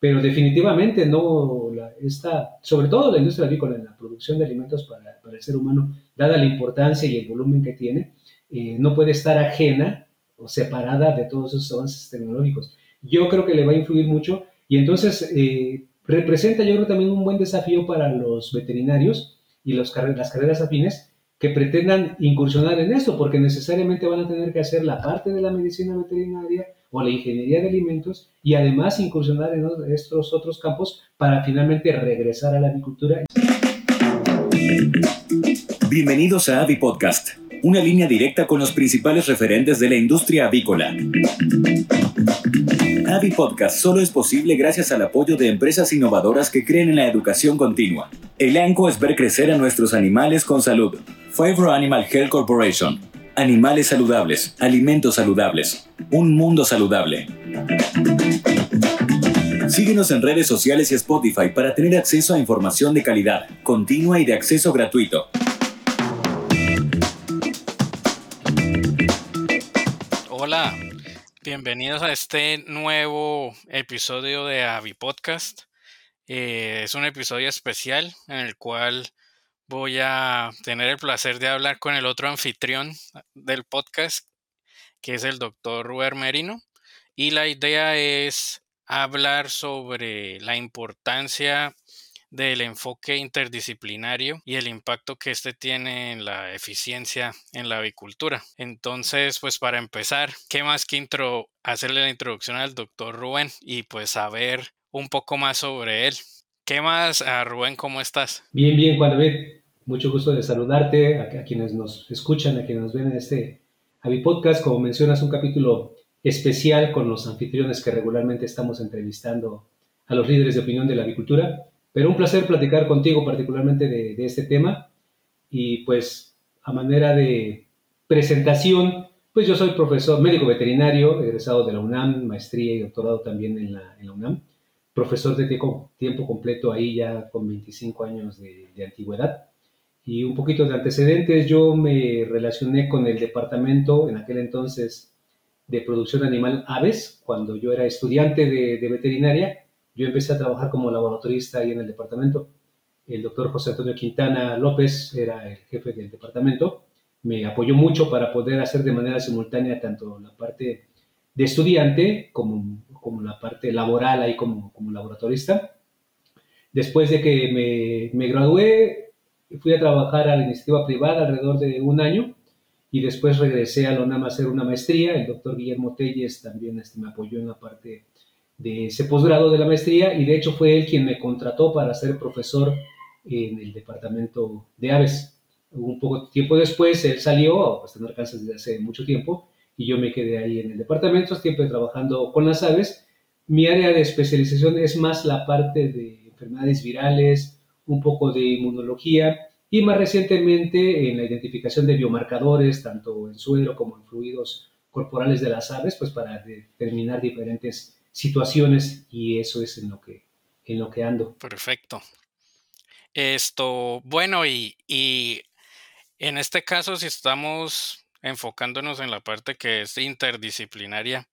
pero definitivamente no, la, esta, sobre todo la industria avícola en la producción de alimentos para, para, el ser humano, dada la importancia y el volumen que tiene, eh, no puede estar ajena o separada de todos esos avances tecnológicos. Yo creo que le va a influir mucho y entonces eh, representa yo creo también un buen desafío para los veterinarios y los, las carreras afines que pretendan incursionar en esto, porque necesariamente van a tener que hacer la parte de la medicina veterinaria o la ingeniería de alimentos y además incursionar en estos otros campos para finalmente regresar a la agricultura. Bienvenidos a Avi Podcast, una línea directa con los principales referentes de la industria avícola. Avi Podcast solo es posible gracias al apoyo de empresas innovadoras que creen en la educación continua. El ANCO es ver crecer a nuestros animales con salud. Favor Animal Health Corporation. Animales saludables, alimentos saludables, un mundo saludable. Síguenos en redes sociales y Spotify para tener acceso a información de calidad, continua y de acceso gratuito. Hola, bienvenidos a este nuevo episodio de Avi Podcast. Eh, es un episodio especial en el cual voy a tener el placer de hablar con el otro anfitrión del podcast, que es el doctor Ruber Merino. Y la idea es hablar sobre la importancia del enfoque interdisciplinario y el impacto que éste tiene en la eficiencia en la avicultura. Entonces, pues para empezar, ¿qué más que intro hacerle la introducción al doctor Rubén y pues saber un poco más sobre él? ¿Qué más, ah, Rubén, cómo estás? Bien, bien, Juan. Mucho gusto de saludarte a, quienes nos escuchan, a quienes nos ven en este Avi Podcast. Como mencionas, un capítulo especial con los anfitriones que regularmente estamos entrevistando a los líderes de opinión de la avicultura. Pero un placer platicar contigo particularmente de, de este tema. Y pues a manera de presentación, pues yo soy profesor médico veterinario, egresado de la UNAM, maestría y doctorado también en la, en la UNAM, profesor de tiempo, tiempo, completo ahí ya con 25 años de, de antigüedad y un poquito de antecedentes, yo me relacioné con el departamento en aquel entonces de producción animal aves, cuando yo era estudiante de, veterinaria, yo empecé a trabajar como laboratorista ahí en el departamento. El doctor José Antonio Quintana López era el jefe del departamento, me apoyó mucho para poder hacer de manera simultánea tanto la parte de estudiante como, como la parte laboral ahí como, como laboratorista. Después de que me, me gradué, fui a trabajar a la iniciativa privada alrededor de un año y después regresé a la UNAM a hacer una maestría. El doctor Guillermo Telles también este, me apoyó en la parte de ese posgrado de la maestría y de hecho fue él quien me contrató para ser profesor en el departamento de aves. Un poco tiempo después él salió, pues tener Arkansas desde hace mucho tiempo, y yo me quedé ahí en el departamento, siempre trabajando con las aves. Mi área de especialización es más la parte de enfermedades virales, un poco de inmunología y más recientemente en la identificación de biomarcadores, tanto en suelo como en fluidos corporales de las aves, pues para determinar diferentes situaciones y eso es en lo que, en lo que ando. Perfecto. Esto, bueno, y, y en este caso, si estamos enfocándonos en la parte que es interdisciplinaria,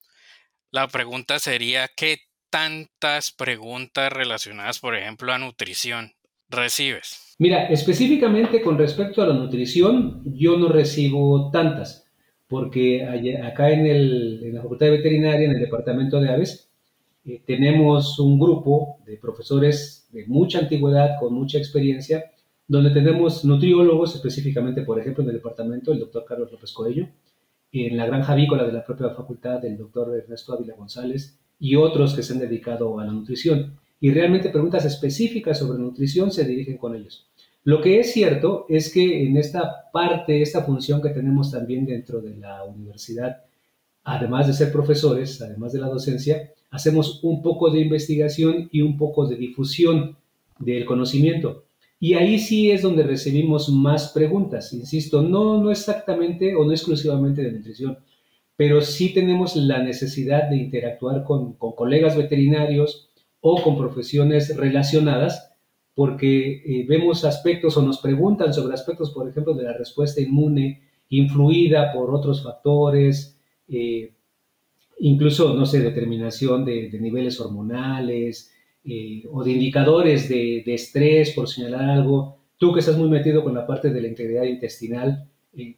la pregunta sería, ¿qué tantas preguntas relacionadas, por ejemplo, a nutrición recibes? Mira, específicamente con respecto a la nutrición, yo no recibo tantas, porque acá en, el, la Facultad de Veterinaria, en el Departamento de Aves, eh, tenemos un grupo de profesores de mucha antigüedad, con mucha experiencia, donde tenemos nutriólogos, específicamente, por ejemplo, en el departamento, el doctor Carlos López Coello, en la granja avícola de la propia facultad, el doctor Ernesto Ávila González, y otros que se han dedicado a la nutrición y realmente preguntas específicas sobre nutrición se dirigen con ellos. Lo que es cierto es que en esta parte, esta función que tenemos también dentro de la universidad, además de ser profesores, además de la docencia, hacemos un poco de investigación y un poco de difusión del conocimiento. Y ahí sí es donde recibimos más preguntas. Insisto, no, no exactamente o no exclusivamente de nutrición, pero sí tenemos la necesidad de interactuar con, con colegas veterinarios, o con profesiones relacionadas, porque eh, vemos aspectos o nos preguntan sobre aspectos, por ejemplo, de la respuesta inmune influida por otros factores, eh, incluso, no sé, determinación de, niveles hormonales, eh, o de indicadores de, estrés, por señalar algo. Tú que estás muy metido con la parte de la integridad intestinal,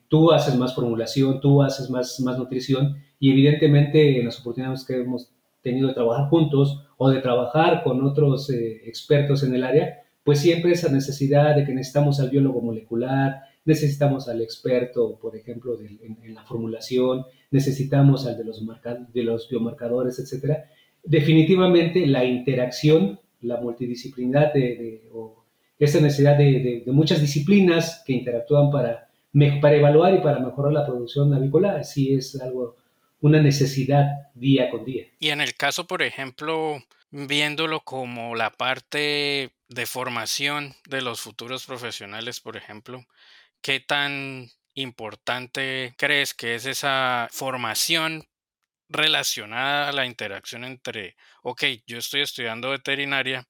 tú haces más formulación, tú haces más, más nutrición y evidentemente en las oportunidades que hemos tenido de trabajar juntos o de trabajar con otros eh, expertos en el área, pues siempre esa necesidad de que necesitamos al biólogo molecular, necesitamos al experto, por ejemplo, en, la formulación, necesitamos al de los, de biomarcadores, etcétera. Definitivamente la interacción, la multidisciplinaridad de, o esa necesidad de, muchas disciplinas que interactúan para, para evaluar y para mejorar la producción avícola, sí es algo una necesidad día con día. Y en el caso, por ejemplo, viéndolo como la parte de formación de los futuros profesionales, por ejemplo, ¿qué tan importante crees que es esa formación relacionada a la interacción entre, ok, yo estoy estudiando veterinaria,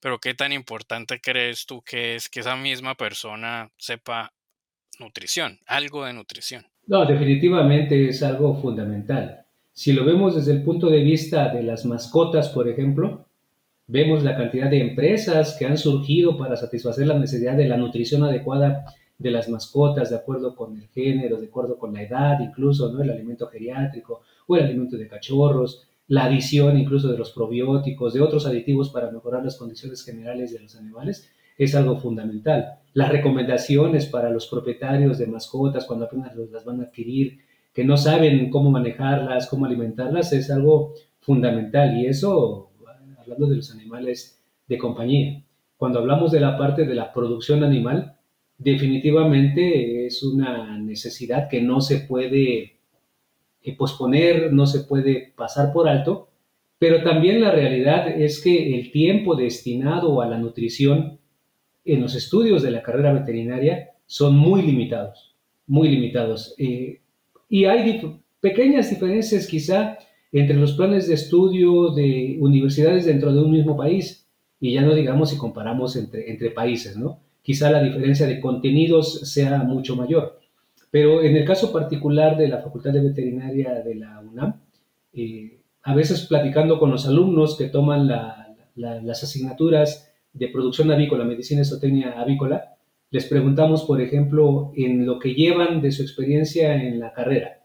pero qué tan importante crees tú que es que esa misma persona sepa nutrición, algo de nutrición? No, definitivamente es algo fundamental. Si lo vemos desde el punto de vista de las mascotas, por ejemplo, vemos la cantidad de empresas que han surgido para satisfacer la necesidad de la nutrición adecuada de las mascotas, de acuerdo con el género, de acuerdo con la edad, incluso ¿no? el alimento geriátrico o el alimento de cachorros, la adición incluso de los probióticos, de otros aditivos para mejorar las condiciones generales de los animales, es algo fundamental. Las recomendaciones para los propietarios de mascotas cuando apenas las van a adquirir, que no saben cómo manejarlas, cómo alimentarlas, es algo fundamental. Y eso, hablando de los animales de compañía. Cuando hablamos de la parte de la producción animal, definitivamente es una necesidad que no se puede eh, posponer, no se puede pasar por alto, pero también la realidad es que el tiempo destinado a la nutrición en los estudios de la carrera veterinaria son muy limitados, muy limitados. Eh, y hay pequeñas diferencias quizá entre los planes de estudio de universidades dentro de un mismo país, y ya no digamos si comparamos entre, entre países, ¿no? Quizá la diferencia de contenidos sea mucho mayor. Pero en el caso particular de la Facultad de Veterinaria de la UNAM, eh, a veces platicando con los alumnos que toman las asignaturas de producción avícola, medicina zootecnia avícola, les preguntamos, por ejemplo, en lo que llevan de su experiencia en la carrera,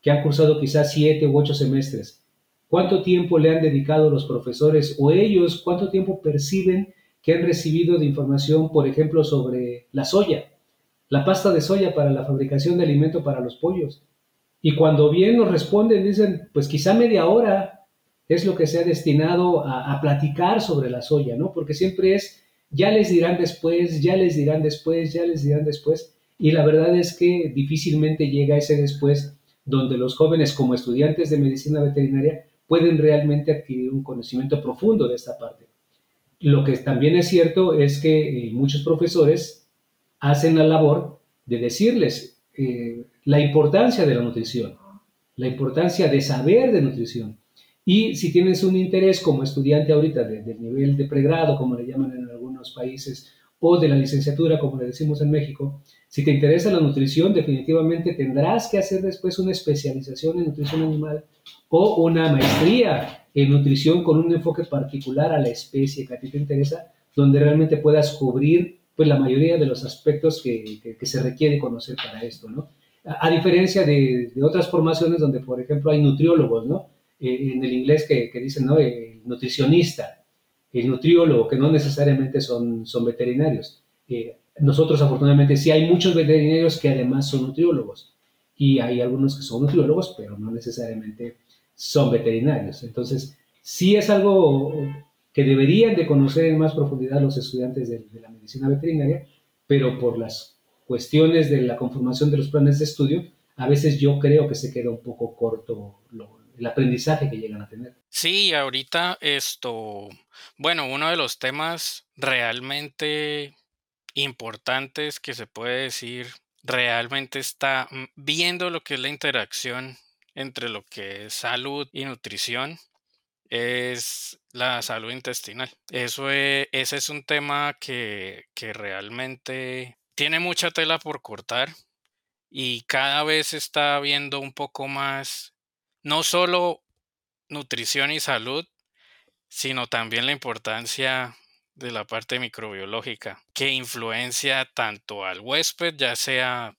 que han cursado quizás siete u ocho semestres, cuánto tiempo le han dedicado los profesores o ellos, cuánto tiempo perciben que han recibido de información, por ejemplo, sobre la soya, la pasta de soya para la fabricación de alimento para los pollos. Y cuando bien nos responden, dicen, pues quizá media hora, es lo que se ha destinado a, platicar sobre la soya, ¿no? Porque siempre es, ya les dirán después, ya les dirán después, ya les dirán después. Y la verdad es que difícilmente llega ese después donde los jóvenes como estudiantes de medicina veterinaria pueden realmente adquirir un conocimiento profundo de esta parte. Lo que también es cierto es que eh, muchos profesores hacen la labor de decirles eh, la importancia de la nutrición, la importancia de saber de nutrición, y si tienes un interés como estudiante ahorita del nivel de pregrado, como le llaman en algunos países, o de la licenciatura, como le decimos en México, si te interesa la nutrición, definitivamente tendrás que hacer después una especialización en nutrición animal o una maestría en nutrición con un enfoque particular a la especie que a ti te interesa, donde realmente puedas cubrir pues, la mayoría de los aspectos que, que, se requiere conocer para esto, ¿no? A, diferencia de, de, otras formaciones donde, por ejemplo, hay nutriólogos, ¿no? Eh, en el inglés que, que dicen, ¿no? El nutricionista, el nutriólogo, que no necesariamente son, son veterinarios. Eh, nosotros afortunadamente sí hay muchos veterinarios que además son nutriólogos y hay algunos que son nutriólogos, pero no necesariamente son veterinarios. Entonces, sí es algo que deberían de conocer en más profundidad los estudiantes de, de la medicina veterinaria, pero por las cuestiones de la conformación de los planes de estudio, a veces yo creo que se queda un poco corto lo, el aprendizaje que llegan a tener. Sí, ahorita esto, bueno, uno de los temas realmente importantes que se puede decir realmente está mm, viendo lo que es la interacción entre lo que es salud y nutrición es la salud intestinal. Eso es, ese es un tema que, que realmente tiene mucha tela por cortar y cada vez está viendo un poco más no solo nutrición y salud, sino también la importancia de la parte microbiológica, que influencia tanto al huésped, ya sea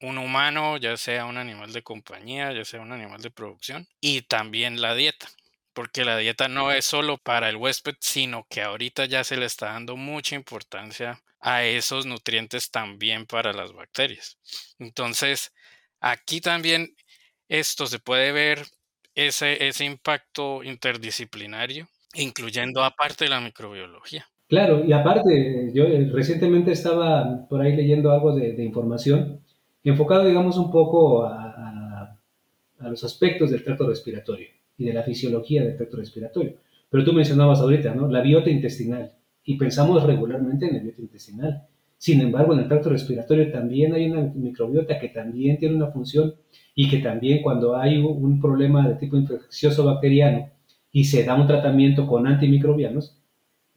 un humano, ya sea un animal de compañía, ya sea un animal de producción, y también la dieta, porque la dieta no es solo para el huésped, sino que ahorita ya se le está dando mucha importancia a esos nutrientes también para las bacterias. Entonces, aquí también esto se puede ver ese, ese impacto interdisciplinario, incluyendo aparte de la microbiología. Claro, y aparte, yo eh, recientemente estaba por ahí leyendo algo de, información enfocado, digamos, un poco a, a, los aspectos del tracto respiratorio y de la fisiología del tracto respiratorio. Pero tú mencionabas ahorita, ¿no? La biota intestinal. Y pensamos regularmente en la biota intestinal. Sin embargo, en el tracto respiratorio también hay una microbiota que también tiene una función y que también cuando hay un problema de tipo infeccioso bacteriano y se da un tratamiento con antimicrobianos,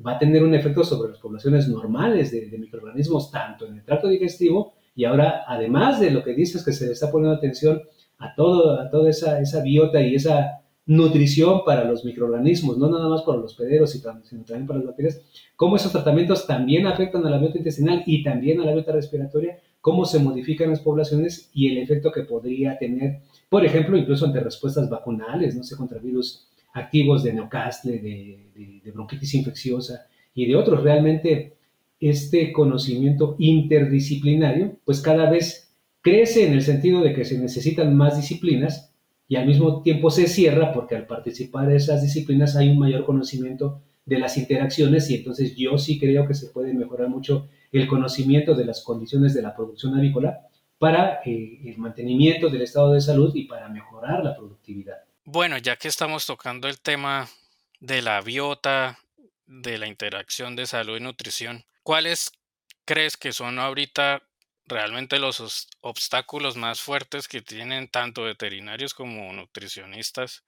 va a tener un efecto sobre las poblaciones normales de, microorganismos, tanto en el tracto digestivo y ahora, además de lo que dices, que se le está poniendo atención a, todo, a toda esa, esa biota y esa nutrición para los microorganismos, no nada más para los pederos, sino también para las bacterias, cómo esos tratamientos también afectan a la biota intestinal y también a la biota respiratoria, cómo se modifican las poblaciones y el efecto que podría tener, por ejemplo, incluso ante respuestas vacunales, no sé, contra virus activos de neocastle, de, de bronquitis infecciosa y de otros. Realmente este conocimiento interdisciplinario, pues cada vez crece en el sentido de que se necesitan más disciplinas y al mismo tiempo se cierra porque al participar en esas disciplinas hay un mayor conocimiento de las interacciones y entonces yo sí creo que se puede mejorar mucho el conocimiento de las condiciones de la producción avícola para eh, el mantenimiento del estado de salud y para mejorar la productividad. Bueno, ya que estamos tocando el tema de la biota, de la interacción de salud y nutrición, ¿cuáles crees que son ahorita realmente los obstáculos más fuertes que tienen tanto veterinarios como nutricionistas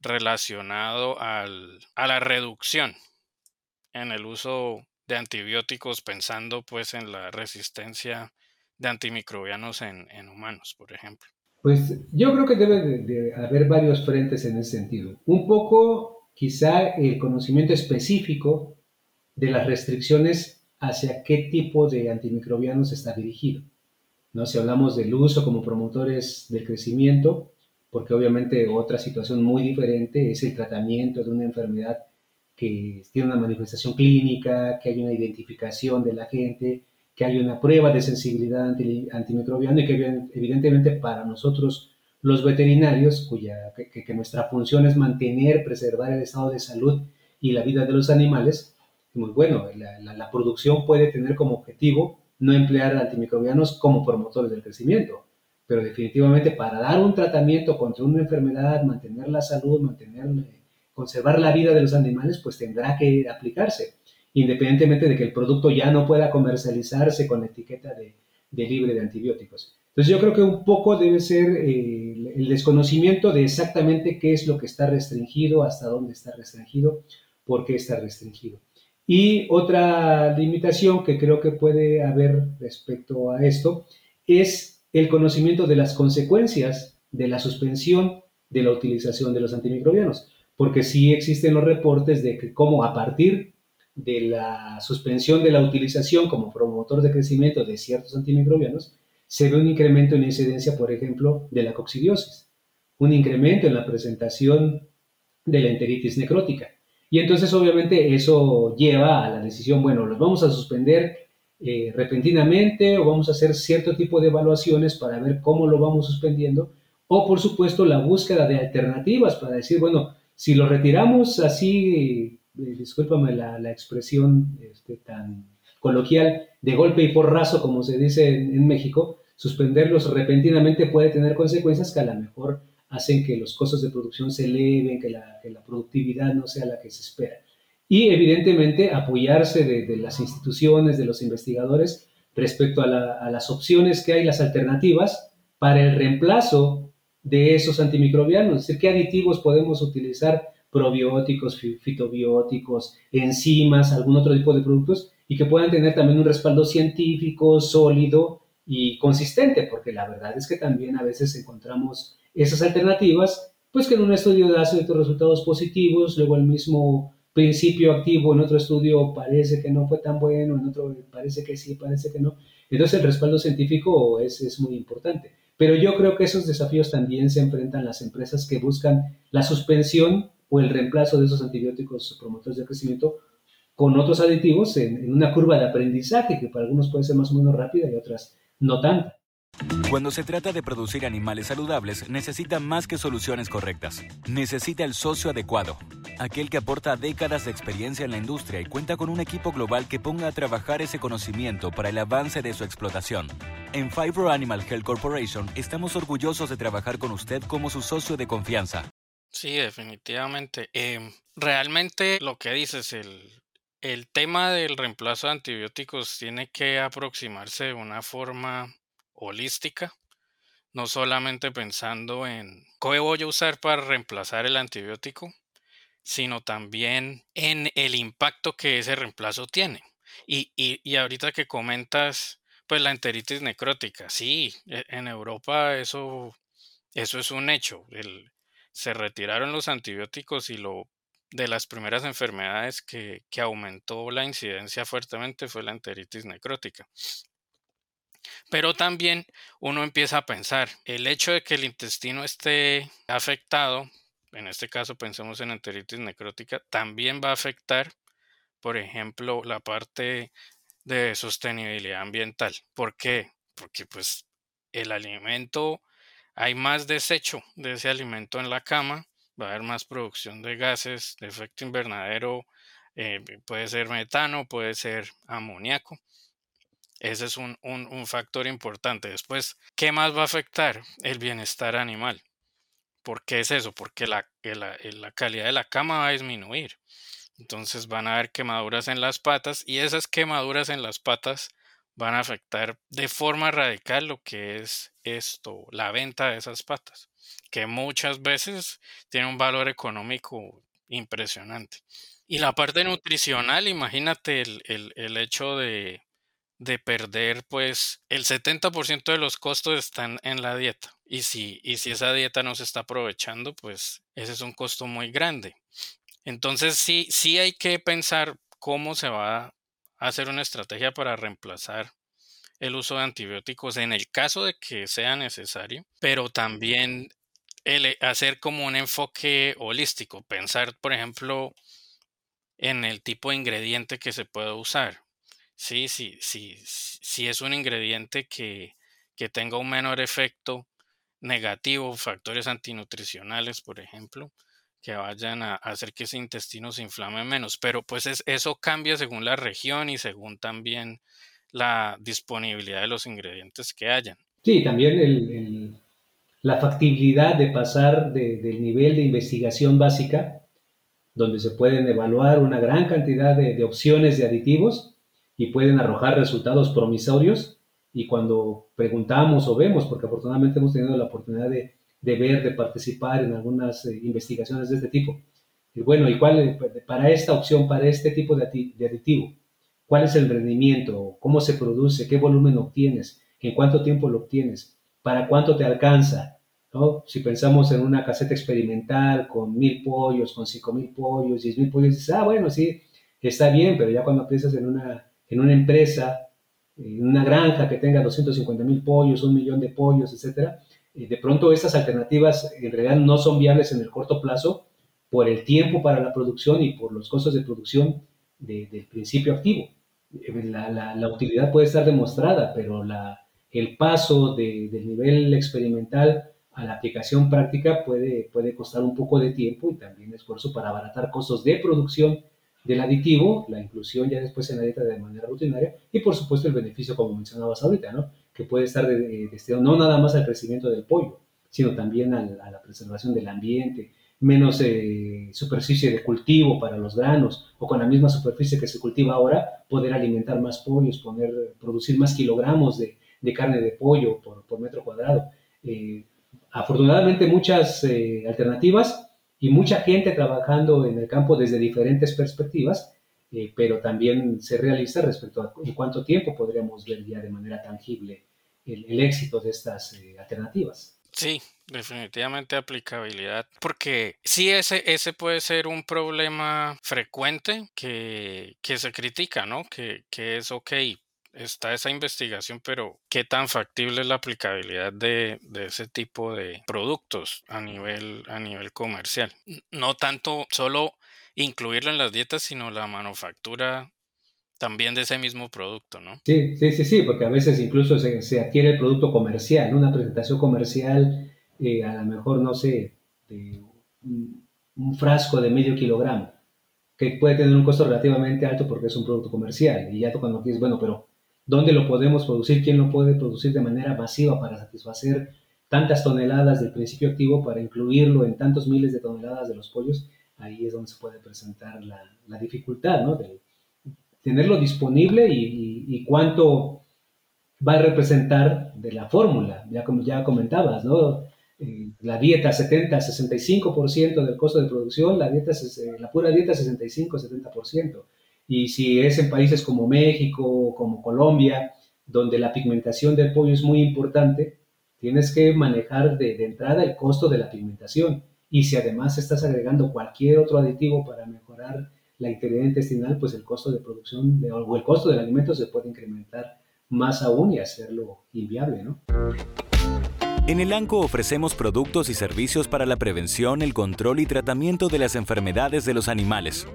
relacionado al, a la reducción en el uso de antibióticos pensando pues en la resistencia de antimicrobianos en, humanos, por ejemplo. Pues yo creo que debe de, haber varios frentes en ese sentido. Un poco quizá el conocimiento específico de las restricciones hacia qué tipo de antimicrobianos está dirigido. ¿no? Si hablamos del uso como promotores del crecimiento, porque obviamente otra situación muy diferente es el tratamiento de una enfermedad que tiene una manifestación clínica, que hay una identificación de la gente, que hay una prueba de sensibilidad antimicrobiana y que evidentemente para nosotros los veterinarios, cuya, que nuestra función es mantener, preservar el estado de salud y la vida de los animales, muy bueno. La, producción puede tener como objetivo no emplear antimicrobianos como promotores del crecimiento, pero definitivamente para dar un tratamiento contra una enfermedad, mantener la salud, mantener, conservar la vida de los animales, pues tendrá que aplicarse, independientemente de que el producto ya no pueda comercializarse con etiqueta de, libre de antibióticos. Entonces yo creo que un poco debe ser eh, el desconocimiento de exactamente qué es lo que está restringido, hasta dónde está restringido, por qué está restringido. Y otra limitación que creo que puede haber respecto a esto es el conocimiento de las consecuencias de la suspensión de la utilización de los antimicrobianos, porque sí existen los reportes de que cómo a partir de la suspensión de la utilización como promotor de crecimiento de ciertos antimicrobianos, se ve un incremento en la incidencia, por ejemplo, de la coccidiosis, un incremento en la presentación de la enteritis necrótica, y entonces obviamente eso lleva a la decisión, bueno, los vamos a suspender eh, repentinamente o vamos a hacer cierto tipo de evaluaciones para ver cómo lo vamos suspendiendo. O por supuesto la búsqueda de alternativas para decir, bueno, si lo retiramos así, eh, discúlpame la, expresión este, tan coloquial, de golpe y porrazo, como se dice en, en México, suspenderlos repentinamente puede tener consecuencias que a lo mejor hacen que los costos de producción se eleven, que la, productividad no sea la que se espera. Y evidentemente apoyarse de, las instituciones, de los investigadores respecto a, las opciones que hay, las alternativas para el reemplazo de esos antimicrobianos, es decir, qué aditivos podemos utilizar, probióticos, fitobióticos, enzimas, algún otro tipo de productos, y que puedan tener también un respaldo científico, sólido y consistente, porque la verdad es que también a veces encontramos esas alternativas pues que en un estudio da ciertos resultados positivos, luego el mismo principio activo en otro estudio parece que no fue tan bueno, en otro parece que sí, parece que no. Entonces el respaldo científico es, es muy importante. Pero yo creo que esos desafíos también se enfrentan las empresas que buscan la suspensión o el reemplazo de esos antibióticos promotores de crecimiento con otros aditivos en, en una curva de aprendizaje que para algunos puede ser más o menos rápida y otras no tanto. Cuando se trata de producir animales saludables, necesita más que soluciones correctas. Necesita el socio adecuado, aquel que aporta décadas de experiencia en la industria y cuenta con un equipo global que ponga a trabajar ese conocimiento para el avance de su explotación. En Fibro Animal Health Corporation estamos orgullosos de trabajar con usted como su socio de confianza. Sí, definitivamente. Em, realmente lo que dices, el, el tema del reemplazo de antibióticos tiene que aproximarse de una forma holística, no solamente pensando en qué voy a usar para reemplazar el antibiótico, sino también en el impacto que ese reemplazo tiene. Y, y, ahorita que comentas, pues la enteritis necrótica, sí, e, en Europa eso, eso es un hecho. se retiraron los antibióticos y lo de las primeras enfermedades que, que aumentó la incidencia fuertemente fue la enteritis necrótica. Pero también uno empieza a pensar, el hecho de que el intestino esté afectado, en este caso pensemos en enteritis necrótica, también va a afectar, por ejemplo, la parte de sostenibilidad ambiental. ¿Por qué? Porque pues el alimento, hay más desecho de ese alimento en la cama, va a haber más producción de gases de efecto invernadero, eh, puede ser metano, puede ser amoníaco. Ese es un, factor importante. Después, ¿qué más va a afectar? El bienestar animal. ¿Por qué es eso? Porque la, la, calidad de la cama va a disminuir. Entonces van a haber quemaduras en las patas y esas quemaduras en las patas van a afectar de forma radical lo que es esto, la venta de esas patas, que muchas veces tiene un valor económico impresionante. Y la parte nutricional, imagínate el hecho de, de perder, pues el 70% de los costos están en la dieta. Y si, y si esa dieta no se está aprovechando, pues ese es un costo muy grande. Entonces sí, sí hay que pensar cómo se va a hacer una estrategia para reemplazar el uso de antibióticos en el caso de que sea necesario, pero también hacer como un enfoque holístico, pensar, por ejemplo, en el tipo de ingrediente que se puede usar. Sí, sí, sí, si es un ingrediente que, que tenga un menor efecto negativo, factores antinutricionales, por ejemplo, que vayan a hacer que ese intestino se inflame menos. Pero pues eso cambia según la región y según también la disponibilidad de los ingredientes que hayan. Sí, también la factibilidad de pasar del nivel de investigación básica, donde se pueden evaluar una gran cantidad de opciones de aditivos, y pueden arrojar resultados promisorios. Y cuando preguntamos o vemos, porque afortunadamente hemos tenido la oportunidad de, de ver, de participar en algunas eh, investigaciones de este tipo, y bueno, ¿y cuál para esta opción, para este tipo de, aditivo? ¿Cuál es el rendimiento? ¿Cómo se produce? ¿Qué volumen obtienes? ¿En cuánto tiempo lo obtienes? ¿Para cuánto te alcanza? ¿No? Si pensamos en una caseta experimental con mil pollos, con cinco mil pollos, diez mil pollos, dices, ah, bueno, sí, está bien, pero ya cuando piensas en una en una empresa, en una granja que tenga 250 mil pollos, un millón de pollos, etcétera, de pronto estas alternativas en realidad no son viables en el corto plazo por el tiempo para la producción y por los costos de producción del principio activo. Eh, la, utilidad puede estar demostrada, pero la, el paso del nivel experimental a la aplicación práctica puede, puede costar un poco de tiempo y también esfuerzo para abaratar costos de producción del aditivo, la inclusión ya después en la dieta de manera rutinaria y por supuesto el beneficio, como mencionabas ahorita, ¿no? que puede estar destinado no nada más al crecimiento del pollo, sino también a la, preservación del ambiente, menos eh, superficie de cultivo para los granos, o con la misma superficie que se cultiva ahora, poder alimentar más pollos, poder producir más kilogramos de, carne de pollo por, metro cuadrado. Eh, afortunadamente muchas eh, alternativas y mucha gente trabajando en el campo desde diferentes perspectivas, eh, pero también ser realista respecto a en cuánto tiempo podríamos ver ya de manera tangible el, éxito de estas eh, alternativas. Sí, definitivamente aplicabilidad, porque sí ese, ese puede ser un problema frecuente que, que se critica, ¿no? Que, que es ok, está esa investigación, pero ¿qué tan factible es la aplicabilidad de, de, ese tipo de productos a nivel, a nivel comercial? No tanto solo incluirlo en las dietas, sino la manufactura también de ese mismo producto, ¿no? Sí, sí, sí, sí, porque a veces incluso se, se adquiere el producto comercial, una presentación comercial, eh, a lo mejor, no sé, de un, frasco de medio kilogramo, que puede tener un costo relativamente alto porque es un producto comercial. Y ya cuando dices, bueno, pero ¿dónde lo podemos producir? ¿Quién lo puede producir de manera masiva para satisfacer tantas toneladas del principio activo para incluirlo en tantos miles de toneladas de los pollos? Ahí es donde se puede presentar la, dificultad, ¿no? Del, tenerlo disponible y, cuánto va a representar de la fórmula, ya como ya comentabas, ¿no? Eh, la dieta 70-65% del costo de producción, la, dieta, eh, la pura dieta 65-70%. Y si es en países como México, como Colombia, donde la pigmentación del pollo es muy importante, tienes que manejar de, de entrada el costo de la pigmentación. Y si además estás agregando cualquier otro aditivo para mejorar la integridad intestinal, pues el costo de producción de, o el costo del alimento se puede incrementar más aún y hacerlo inviable, ¿no? En el ANCO ofrecemos productos y servicios para la prevención, el control y tratamiento de las enfermedades de los animales.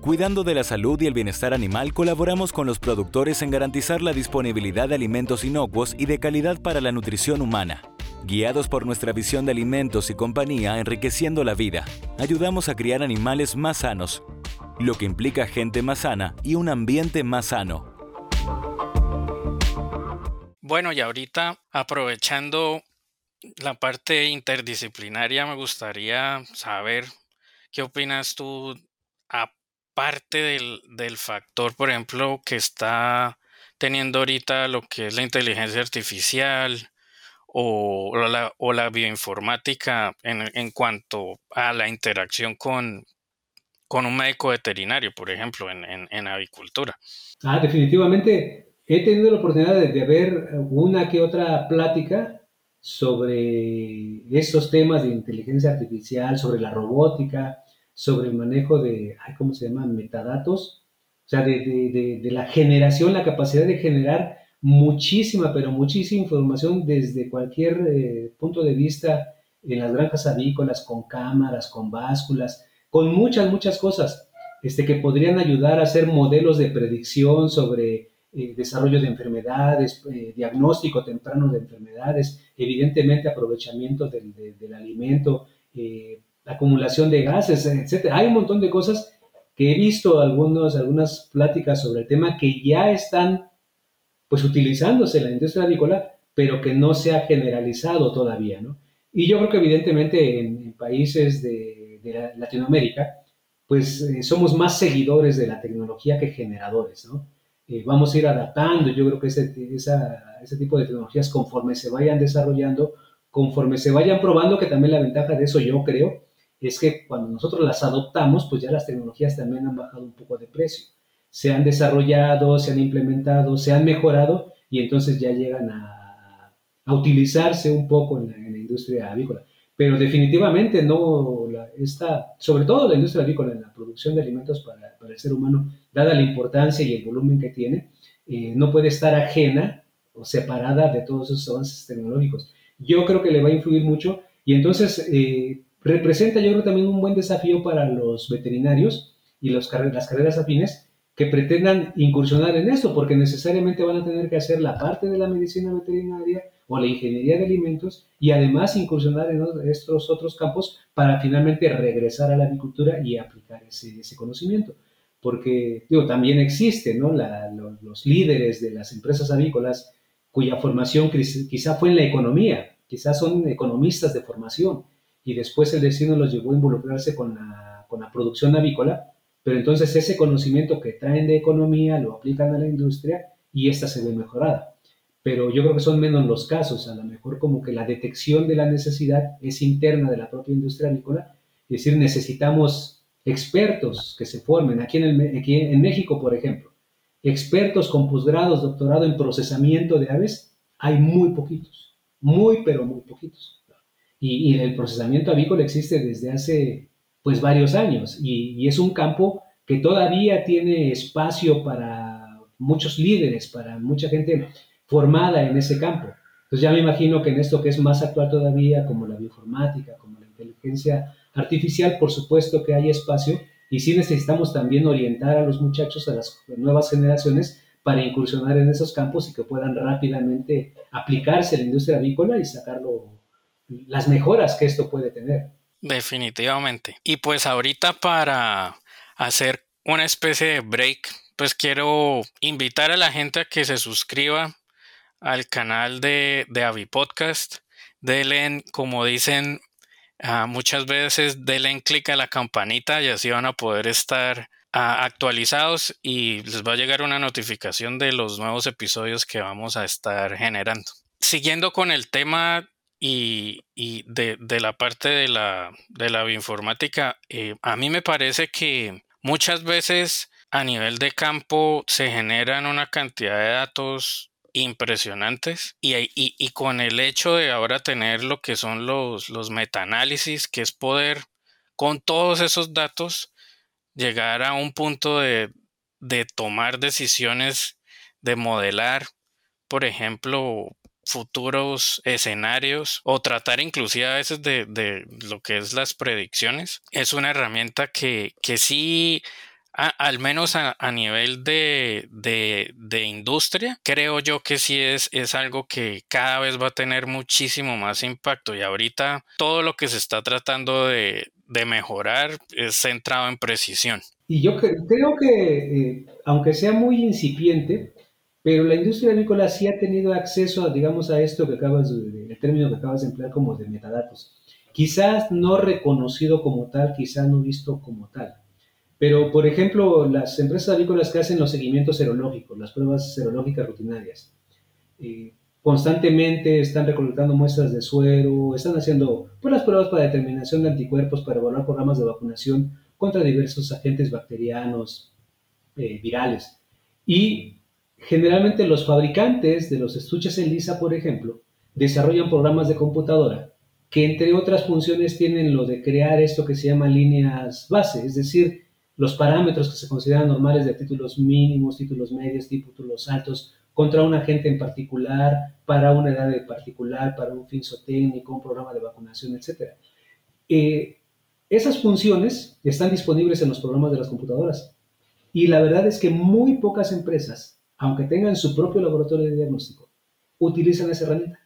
Cuidando de la salud y el bienestar animal, colaboramos con los productores en garantizar la disponibilidad de alimentos inocuos y de calidad para la nutrición humana. Guiados por nuestra visión de alimentos y compañía enriqueciendo la vida, ayudamos a criar animales más sanos, lo que implica gente más sana y un ambiente más sano. Bueno, y ahorita aprovechando la parte interdisciplinaria, me gustaría saber qué opinas tú, aparte del, del factor, por ejemplo, que está teniendo ahorita lo que es la inteligencia artificial, o, la, o la bioinformática en, en, cuanto a la interacción con, con un médico veterinario, por ejemplo, en, en, en, avicultura. Ah, definitivamente. He tenido la oportunidad de, de ver una que otra plática sobre estos temas de inteligencia artificial, sobre la robótica, sobre el manejo de, ¿cómo se llama? Metadatos. O sea, de, de, de la generación, la capacidad de generar muchísima, pero muchísima información desde cualquier eh, punto de vista en las granjas avícolas, con cámaras, con básculas, con muchas, muchas cosas este, que podrían ayudar a hacer modelos de predicción sobre eh, desarrollo de enfermedades, eh, diagnóstico temprano de enfermedades, evidentemente aprovechamiento del, de, del alimento, eh, acumulación de gases, etc. Hay un montón de cosas que he visto algunos, algunas pláticas sobre el tema que ya están pues utilizándose la industria avícola, pero que no se ha generalizado todavía, ¿no? Y yo creo que evidentemente en, en países de, de, Latinoamérica, pues eh, somos más seguidores de la tecnología que generadores, ¿no? Eh, vamos a ir adaptando, yo creo que ese, esa, ese tipo de tecnologías conforme se vayan desarrollando, conforme se vayan probando, que también la ventaja de eso yo creo, es que cuando nosotros las adoptamos, pues ya las tecnologías también han bajado un poco de precio se han desarrollado, se han implementado, se han mejorado y entonces ya llegan a, utilizarse un poco en la, en la, industria avícola. Pero definitivamente no, la, esta, sobre todo la industria avícola, en la producción de alimentos para, para, el ser humano, dada la importancia y el volumen que tiene, eh, no puede estar ajena o separada de todos esos avances tecnológicos. Yo creo que le va a influir mucho y entonces eh, representa yo creo también un buen desafío para los veterinarios y los, las carreras afines que pretendan incursionar en esto, porque necesariamente van a tener que hacer la parte de la medicina veterinaria o la ingeniería de alimentos y además incursionar en estos otros campos para finalmente regresar a la agricultura y aplicar ese, conocimiento. Porque digo, también existen ¿no? Los, los, líderes de las empresas avícolas cuya formación quizá fue en la economía, quizás son economistas de formación y después el destino los llevó a involucrarse con la, con la producción avícola pero entonces ese conocimiento que traen de economía lo aplican a la industria y esta se ve mejorada. Pero yo creo que son menos los casos, a lo mejor como que la detección de la necesidad es interna de la propia industria agrícola, es decir, necesitamos expertos que se formen. Aquí en, el, aquí en México, por ejemplo, expertos con posgrados, doctorado en procesamiento de aves, hay muy poquitos, muy, pero muy poquitos. Y, el procesamiento avícola existe desde hace pues varios años y, es un campo que todavía tiene espacio para muchos líderes, para mucha gente formada en ese campo. Entonces ya me imagino que en esto que es más actual todavía, como la bioinformática, como la inteligencia artificial, por supuesto que hay espacio y sí necesitamos también orientar a los muchachos, a las nuevas generaciones, para incursionar en esos campos y que puedan rápidamente aplicarse a la industria avícola y sacarlo las mejoras que esto puede tener. Definitivamente. Y pues ahorita para hacer una especie de break, pues quiero invitar a la gente a que se suscriba al canal de, de Avi Podcast. Denle, como dicen ah, muchas veces, denle clic a la campanita y así van a poder estar ah, actualizados y les va a llegar una notificación de los nuevos episodios que vamos a estar generando. Siguiendo con el tema y, de, la parte de la, de la bioinformática, eh, a mí me parece que muchas veces a nivel de campo se generan una cantidad de datos impresionantes y, y, con el hecho de ahora tener lo que son los, los metaanálisis, que es poder con todos esos datos llegar a un punto de, de tomar decisiones, de modelar, por ejemplo, futuros escenarios o tratar inclusive a veces de, lo que es las predicciones. Es una herramienta que, que sí, al menos a, nivel de, de, industria, creo yo que sí es, es algo que cada vez va a tener muchísimo más impacto y ahorita todo lo que se está tratando de, mejorar es centrado en precisión. Y yo creo que, eh, aunque sea muy incipiente, pero la industria agrícola sí ha tenido acceso, a, digamos, a esto que acabas el término que acabas de emplear como de metadatos. Quizás no reconocido como tal, quizás no visto como tal. Pero, por ejemplo, las empresas agrícolas que hacen los seguimientos serológicos, las pruebas serológicas rutinarias, eh, constantemente están recolectando muestras de suero, están haciendo pues, las pruebas para determinación de anticuerpos, para evaluar programas de vacunación contra diversos agentes bacterianos, eh, virales. Y Generalmente los fabricantes de los estuches ELISA, por ejemplo, desarrollan programas de computadora que entre otras funciones tienen lo de crear esto que se llama líneas base, es decir, los parámetros que se consideran normales de títulos mínimos, títulos medios, títulos altos, contra un agente en particular, para una edad en particular, para un fin técnico, un programa de vacunación, etc. Eh, esas funciones están disponibles en los programas de las computadoras. Y la verdad es que muy pocas empresas aunque tengan su propio laboratorio de diagnóstico, utilizan esa herramienta.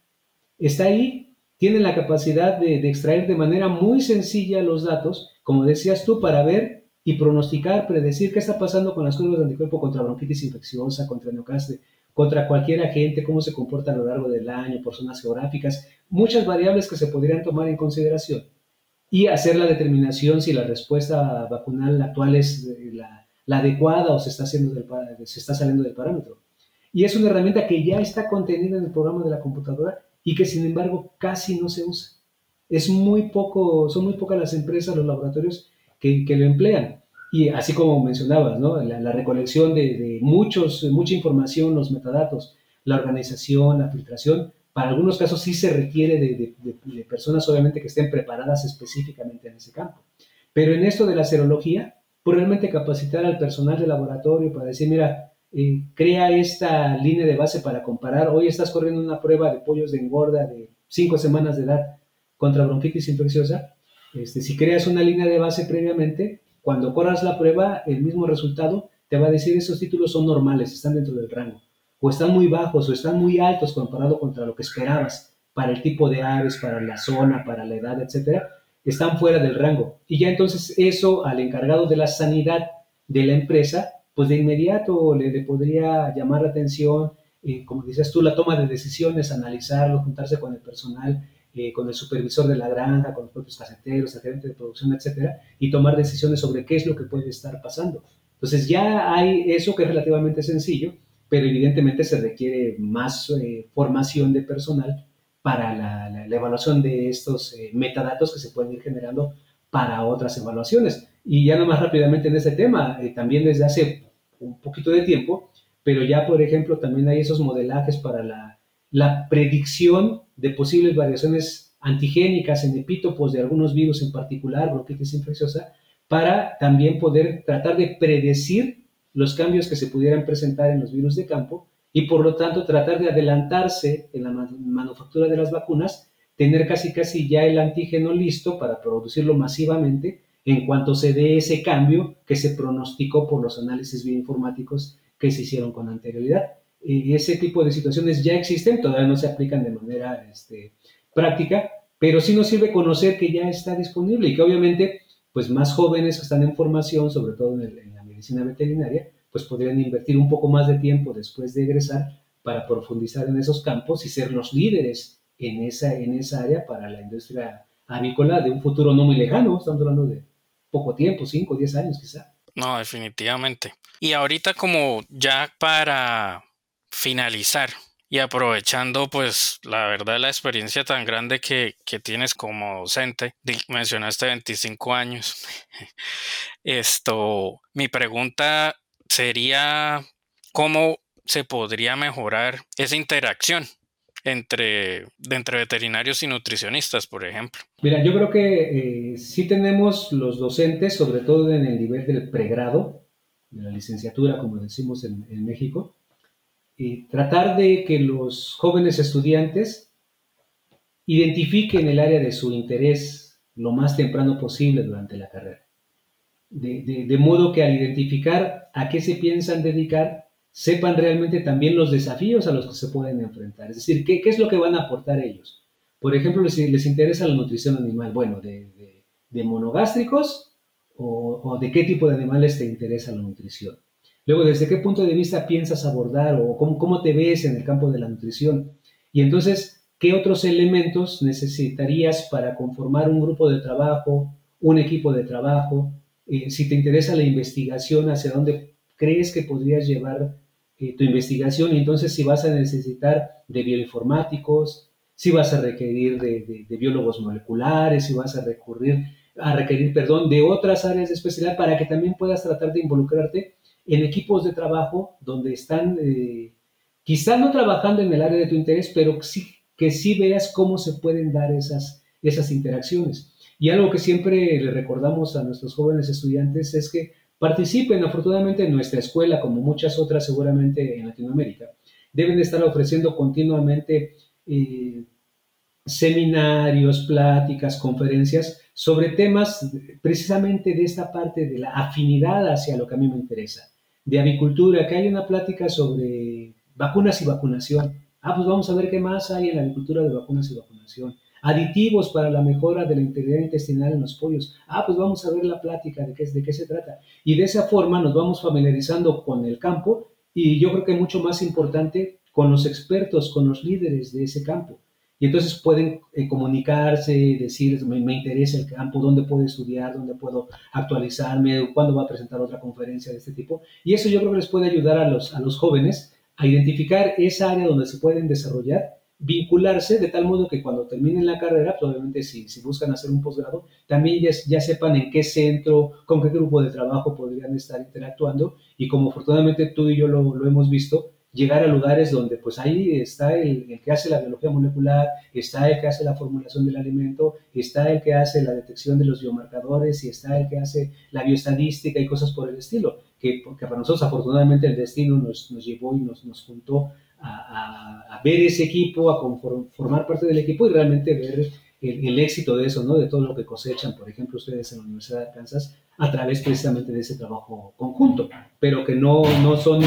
Está ahí, tienen la capacidad de, extraer de manera muy sencilla los datos, como decías tú, para ver y pronosticar, predecir qué está pasando con las curvas de anticuerpo contra bronquitis infecciosa, contra neocastre, contra cualquier agente, cómo se comporta a lo largo del año, por zonas geográficas, muchas variables que se podrían tomar en consideración y hacer la determinación si la respuesta vacunal actual es eh, la, la adecuada o se está, haciendo del, saliendo del parámetro. Y es una herramienta que ya está contenida en el programa de la computadora y que sin embargo casi no se usa. Es muy poco, son muy pocas las empresas, los laboratorios que, que lo emplean. Y así como mencionabas, ¿no? la, recolección de, muchos, mucha información, los metadatos, la organización, la filtración, para algunos casos sí se requiere de, de, personas obviamente que estén preparadas específicamente en ese campo. Pero en esto de la serología, por realmente capacitar al personal de laboratorio para decir, mira, eh, crea esta línea de base para comparar. Hoy estás corriendo una prueba de pollos de engorda de cinco semanas de edad contra bronquitis infecciosa. Este, si creas una línea de base previamente, cuando corras la prueba, el mismo resultado te va a decir esos títulos son normales, están dentro del rango, o están muy bajos o están muy altos comparado contra lo que esperabas para el tipo de aves, para la zona, para la edad, etcétera están fuera del rango. Y ya entonces eso al encargado de la sanidad de la empresa, pues de inmediato le, podría llamar la atención, eh, como dices tú, la toma de decisiones, analizarlo, juntarse con el personal, eh, con el supervisor de la granja, con los propios caseteros, el gerente de producción, etcétera, y tomar decisiones sobre qué es lo que puede estar pasando. Entonces ya hay eso que es relativamente sencillo, pero evidentemente se requiere más eh, formación de personal para la, evaluación de estos eh, metadatos que se pueden ir generando para otras evaluaciones. Y ya nada más rápidamente en este tema, eh, también desde hace un poquito de tiempo, pero ya por ejemplo también hay esos modelajes para la, la predicción de posibles variaciones antigénicas en epítopos de algunos virus en particular, bronquitis infecciosa, para también poder tratar de predecir los cambios que se pudieran presentar en los virus de campo y por lo tanto tratar de adelantarse en la manufactura de las vacunas, tener casi casi ya el antígeno listo para producirlo masivamente en cuanto se dé ese cambio que se pronosticó por los análisis bioinformáticos que se hicieron con anterioridad. Y ese tipo de situaciones ya existen, todavía no se aplican de manera este, práctica, pero sí nos sirve conocer que ya está disponible y que obviamente pues más jóvenes que están en formación, sobre todo en, la medicina veterinaria, pues podrían invertir un poco más de tiempo después de egresar para profundizar en esos campos y ser los líderes en esa, en esa área para la industria avícola de un futuro no muy lejano, estamos hablando de poco tiempo, 5 o 10 años quizá. No, definitivamente. Y ahorita como ya para finalizar, y aprovechando, pues, la verdad, la experiencia tan grande que, tienes como docente, mencionaste 25 años. Esto, mi pregunta sería, ¿cómo se podría mejorar esa interacción entre, entre veterinarios y nutricionistas, por ejemplo? Mira, yo creo que eh, sí tenemos los docentes, sobre todo en el nivel del pregrado, de la licenciatura, como decimos en, en México, tratar de que los jóvenes estudiantes identifiquen el área de su interés lo más temprano posible durante la carrera. De, modo que al identificar a qué se piensan dedicar, sepan realmente también los desafíos a los que se pueden enfrentar. Es decir, qué, es lo que van a aportar ellos. Por ejemplo, les, les interesa la nutrición animal. Bueno, de, monogástricos o, o de qué tipo de animales te interesa la nutrición. Luego, ¿desde qué punto de vista piensas abordar o cómo, te ves en el campo de la nutrición? Y entonces, ¿qué otros elementos necesitarías para conformar un grupo de trabajo, un equipo de trabajo? Eh, si te interesa la investigación, ¿hacia dónde crees que podrías llevar eh, tu investigación? Y entonces, si vas a necesitar de bioinformáticos, si vas a requerir de, de biólogos moleculares, si vas a recurrir a requerir, perdón, de otras áreas de especialidad para que también puedas tratar de involucrarte en equipos de trabajo donde están, eh, quizá no trabajando en el área de tu interés, pero sí, que sí veas cómo se pueden dar esas, esas interacciones. Y algo que siempre le recordamos a nuestros jóvenes estudiantes es que participen, afortunadamente en nuestra escuela, como muchas otras seguramente en Latinoamérica, deben estar ofreciendo continuamente eh, seminarios, pláticas, conferencias sobre temas precisamente de esta parte de la afinidad hacia lo que a mí me interesa de avicultura, que hay una plática sobre vacunas y vacunación. Ah, pues vamos a ver qué más hay en la agricultura de vacunas y vacunación. Aditivos para la mejora de la integridad intestinal en los pollos. Ah, pues vamos a ver la plática de qué, de qué se trata. Y de esa forma nos vamos familiarizando con el campo y yo creo que mucho más importante con los expertos, con los líderes de ese campo. Y entonces pueden eh, comunicarse, decir, me, me, interesa el campo, dónde puedo estudiar, dónde puedo actualizarme, cuándo va a presentar otra conferencia de este tipo. Y eso yo creo que les puede ayudar a los, a los jóvenes a identificar esa área donde se pueden desarrollar, vincularse de tal modo que cuando terminen la carrera, probablemente si, si buscan hacer un posgrado, también ya, ya, sepan en qué centro, con qué grupo de trabajo podrían estar interactuando. Y como afortunadamente tú y yo lo, lo hemos visto, llegar a lugares donde pues ahí está el, que hace la biología molecular, está el que hace la formulación del alimento, está el que hace la detección de los biomarcadores y está el que hace la bioestadística y cosas por el estilo, que, para nosotros afortunadamente el destino nos, nos llevó y nos, nos juntó a, ver ese equipo, a formar parte del equipo y realmente ver el, éxito de eso, ¿no? de todo lo que cosechan, por ejemplo, ustedes en la Universidad de Kansas, a través precisamente de ese trabajo conjunto, pero que no, no son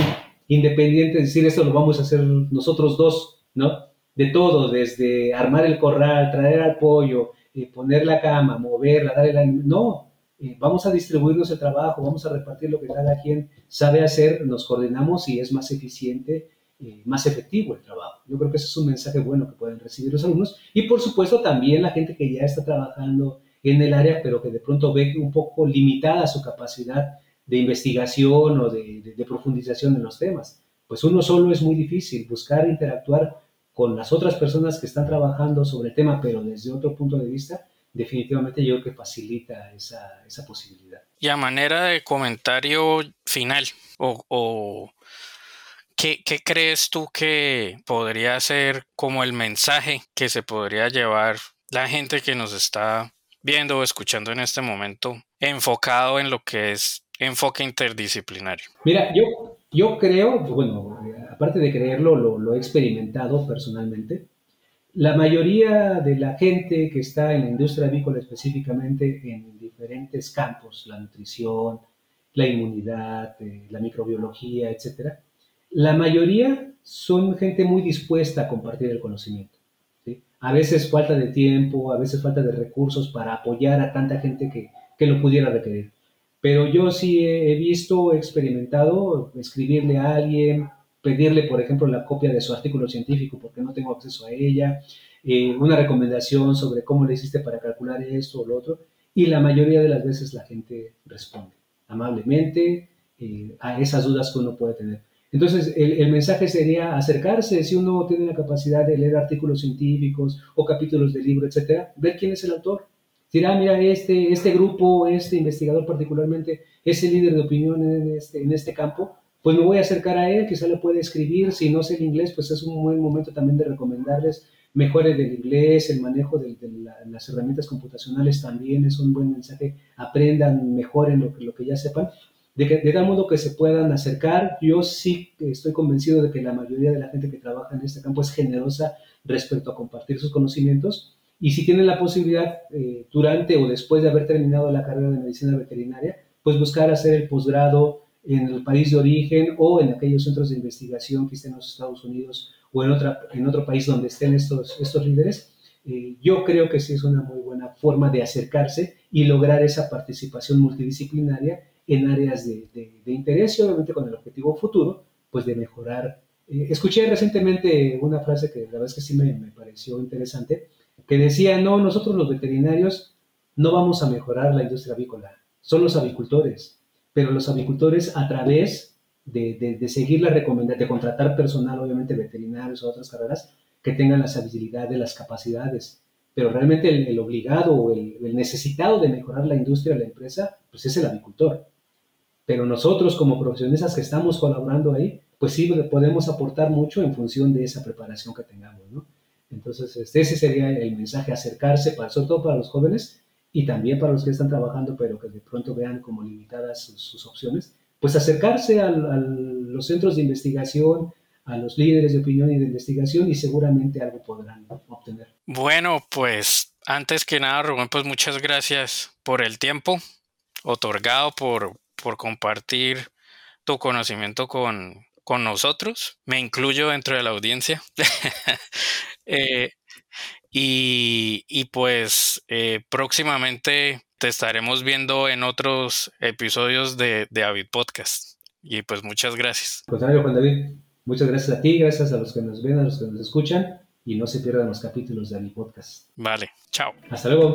independiente, es decir, esto lo vamos a hacer nosotros dos, ¿no? De todo, desde armar el corral, traer al pollo, eh, poner la cama, moverla, dar el No, eh, vamos a distribuirnos el trabajo, vamos a repartir lo que cada quien sabe hacer, nos coordinamos y es más eficiente, eh, más efectivo el trabajo. Yo creo que ese es un mensaje bueno que pueden recibir los alumnos y por supuesto también la gente que ya está trabajando en el área, pero que de pronto ve un poco limitada su capacidad de investigación o de, profundización en los temas. Pues uno solo es muy difícil, buscar interactuar con las otras personas que están trabajando sobre el tema, pero desde otro punto de vista, definitivamente yo creo que facilita esa, esa posibilidad. Y a manera de comentario final, o, o ¿qué, ¿qué, crees tú que podría ser como el mensaje que se podría llevar la gente que nos está viendo o escuchando en este momento enfocado en lo que es enfoque interdisciplinario? Mira, yo, yo creo, bueno, aparte de creerlo, lo, he experimentado personalmente. La mayoría de la gente que está en la industria avícola específicamente en diferentes campos, la nutrición, la inmunidad, eh, la microbiología, etcétera, la mayoría son gente muy dispuesta a compartir el conocimiento. A veces falta de tiempo, a veces falta de recursos para apoyar a tanta gente que, que lo pudiera requerir. Pero yo sí he visto, he experimentado escribirle a alguien, pedirle, por ejemplo, la copia de su artículo científico porque no tengo acceso a ella, eh, una recomendación sobre cómo le hiciste para calcular esto o lo otro, y la mayoría de las veces la gente responde amablemente eh, a esas dudas que uno puede tener. Entonces, el, mensaje sería acercarse, si uno tiene la capacidad de leer artículos científicos o capítulos de libro, etcétera, ver quién es el autor. Decir, ah, mira, este, este grupo, este investigador particularmente, es el líder de opinión en este, este campo, pues me voy a acercar a él, quizá le puede escribir, si no sé el inglés, pues es un buen momento también de recomendarles mejores del inglés, el manejo de, las herramientas computacionales también es un buen mensaje, aprendan, mejoren lo, lo que ya sepan de, tal modo que se puedan acercar. Yo sí estoy convencido de que la mayoría de la gente que trabaja en este campo es generosa respecto a compartir sus conocimientos y si tienen la posibilidad eh, durante o después de haber terminado la carrera de medicina veterinaria, pues buscar hacer el posgrado en el país de origen o en aquellos centros de investigación que estén en los Estados Unidos o en, otra, en otro país donde estén estos, estos líderes. Eh, yo creo que sí es una muy buena forma de acercarse y lograr esa participación multidisciplinaria en áreas de, interés y obviamente con el objetivo futuro, pues de mejorar. Eh, escuché recientemente una frase que la verdad es que sí me, me, pareció interesante, que decía, no, nosotros los veterinarios no vamos a mejorar la industria avícola, son los avicultores, pero los avicultores a través de, de, seguir la recomendación, de contratar personal, obviamente veterinarios o otras carreras, que tengan las habilidades, las capacidades, pero realmente el, obligado o el, el, necesitado de mejorar la industria de la empresa, pues es el avicultor. Pero nosotros como profesionistas que estamos colaborando ahí, pues sí podemos aportar mucho en función de esa preparación que tengamos, ¿no? Entonces, este, ese sería el mensaje, acercarse, para, sobre todo para los jóvenes y también para los que están trabajando, pero que de pronto vean como limitadas sus, opciones, pues acercarse a, los centros de investigación, a los líderes de opinión y de investigación y seguramente algo podrán obtener. Bueno, pues antes que nada, Rubén, pues muchas gracias por el tiempo otorgado, por, por compartir tu conocimiento con, nosotros. Me incluyo dentro de la audiencia. Eh, y, pues eh, próximamente te estaremos viendo en otros episodios de, de Avid Podcast. Y pues muchas gracias. Contrario, Juan David. Muchas gracias a ti, gracias a los que nos ven, a los que nos escuchan. Y no se pierdan los capítulos de Avid Podcast. Vale, chao. Hasta luego.